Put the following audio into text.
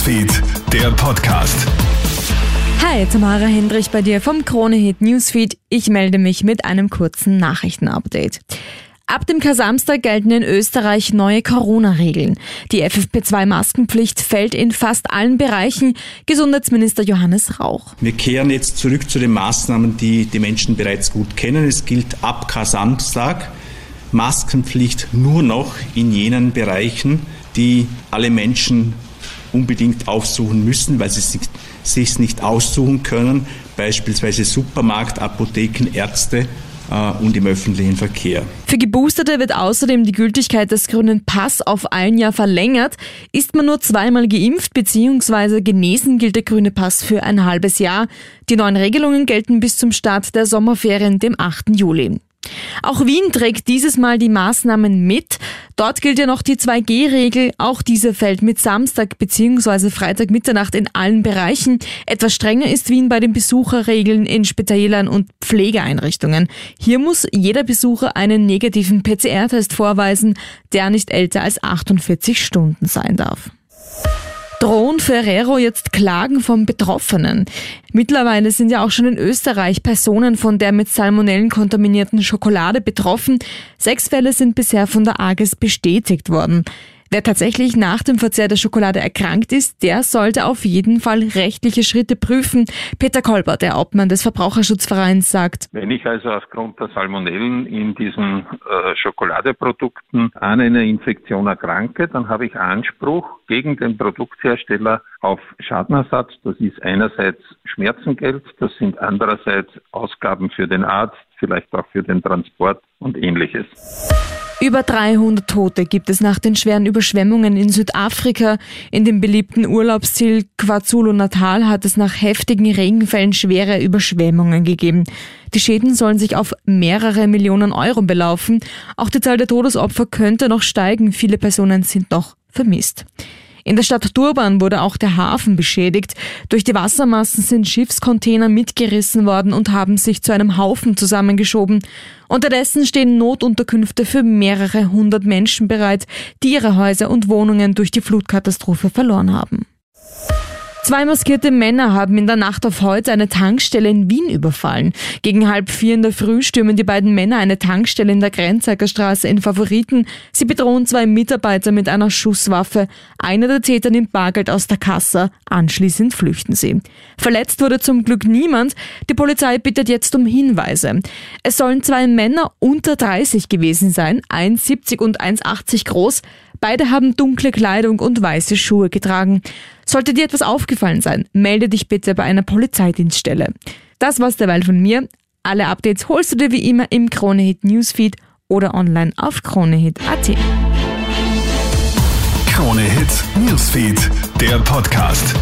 Newsfeed, der Podcast. Hi, Tamara Hendrich bei dir vom Kronehit Newsfeed. Ich melde mich mit einem kurzen Nachrichtenupdate. Ab dem Kasamstag gelten in Österreich neue Corona-Regeln. Die FFP2-Maskenpflicht fällt in fast allen Bereichen. Gesundheitsminister Johannes Rauch. Wir kehren jetzt zurück zu den Maßnahmen, die die Menschen bereits gut kennen. Es gilt ab Kasamstag Maskenpflicht nur noch in jenen Bereichen, die alle Menschen unbedingt aufsuchen müssen, weil sie sich sich nicht aussuchen können, beispielsweise Supermarkt, Apotheken, Ärzte äh, und im öffentlichen Verkehr. Für Geboosterte wird außerdem die Gültigkeit des grünen Pass auf ein Jahr verlängert. Ist man nur zweimal geimpft bzw. genesen, gilt der grüne Pass für ein halbes Jahr. Die neuen Regelungen gelten bis zum Start der Sommerferien, dem 8. Juli. Auch Wien trägt dieses Mal die Maßnahmen mit. Dort gilt ja noch die 2G-Regel. Auch diese fällt mit Samstag bzw. Freitag Mitternacht in allen Bereichen. Etwas strenger ist Wien bei den Besucherregeln in Spitälern und Pflegeeinrichtungen. Hier muss jeder Besucher einen negativen PCR-Test vorweisen, der nicht älter als 48 Stunden sein darf. Drohen Ferrero jetzt Klagen vom Betroffenen? Mittlerweile sind ja auch schon in Österreich Personen von der mit Salmonellen kontaminierten Schokolade betroffen. Sechs Fälle sind bisher von der AGES bestätigt worden. Wer tatsächlich nach dem Verzehr der Schokolade erkrankt ist, der sollte auf jeden Fall rechtliche Schritte prüfen. Peter Kolber, der Obmann des Verbraucherschutzvereins, sagt. Wenn ich also aufgrund der Salmonellen in diesen äh, Schokoladeprodukten an einer Infektion erkranke, dann habe ich Anspruch gegen den Produkthersteller auf Schadenersatz. Das ist einerseits Schmerzengeld, das sind andererseits Ausgaben für den Arzt, vielleicht auch für den Transport und ähnliches. Über 300 Tote gibt es nach den schweren Überschwemmungen in Südafrika. In dem beliebten Urlaubsziel KwaZulu-Natal hat es nach heftigen Regenfällen schwere Überschwemmungen gegeben. Die Schäden sollen sich auf mehrere Millionen Euro belaufen. Auch die Zahl der Todesopfer könnte noch steigen. Viele Personen sind noch vermisst. In der Stadt Durban wurde auch der Hafen beschädigt. Durch die Wassermassen sind Schiffscontainer mitgerissen worden und haben sich zu einem Haufen zusammengeschoben. Unterdessen stehen Notunterkünfte für mehrere hundert Menschen bereit, die ihre Häuser und Wohnungen durch die Flutkatastrophe verloren haben. Zwei maskierte Männer haben in der Nacht auf heute eine Tankstelle in Wien überfallen. Gegen halb vier in der Früh stürmen die beiden Männer eine Tankstelle in der Grenzacker Straße in Favoriten. Sie bedrohen zwei Mitarbeiter mit einer Schusswaffe. Einer der Täter nimmt Bargeld aus der Kasse. Anschließend flüchten sie. Verletzt wurde zum Glück niemand. Die Polizei bittet jetzt um Hinweise. Es sollen zwei Männer unter 30 gewesen sein, 1,70 und 1,80 groß. Beide haben dunkle Kleidung und weiße Schuhe getragen. Sollte dir etwas aufgefallen sein, melde dich bitte bei einer Polizeidienststelle. Das war's derweil von mir. Alle Updates holst du dir wie immer im Kronehit Newsfeed oder online auf kronehit.at. Kronehit Newsfeed, der Podcast.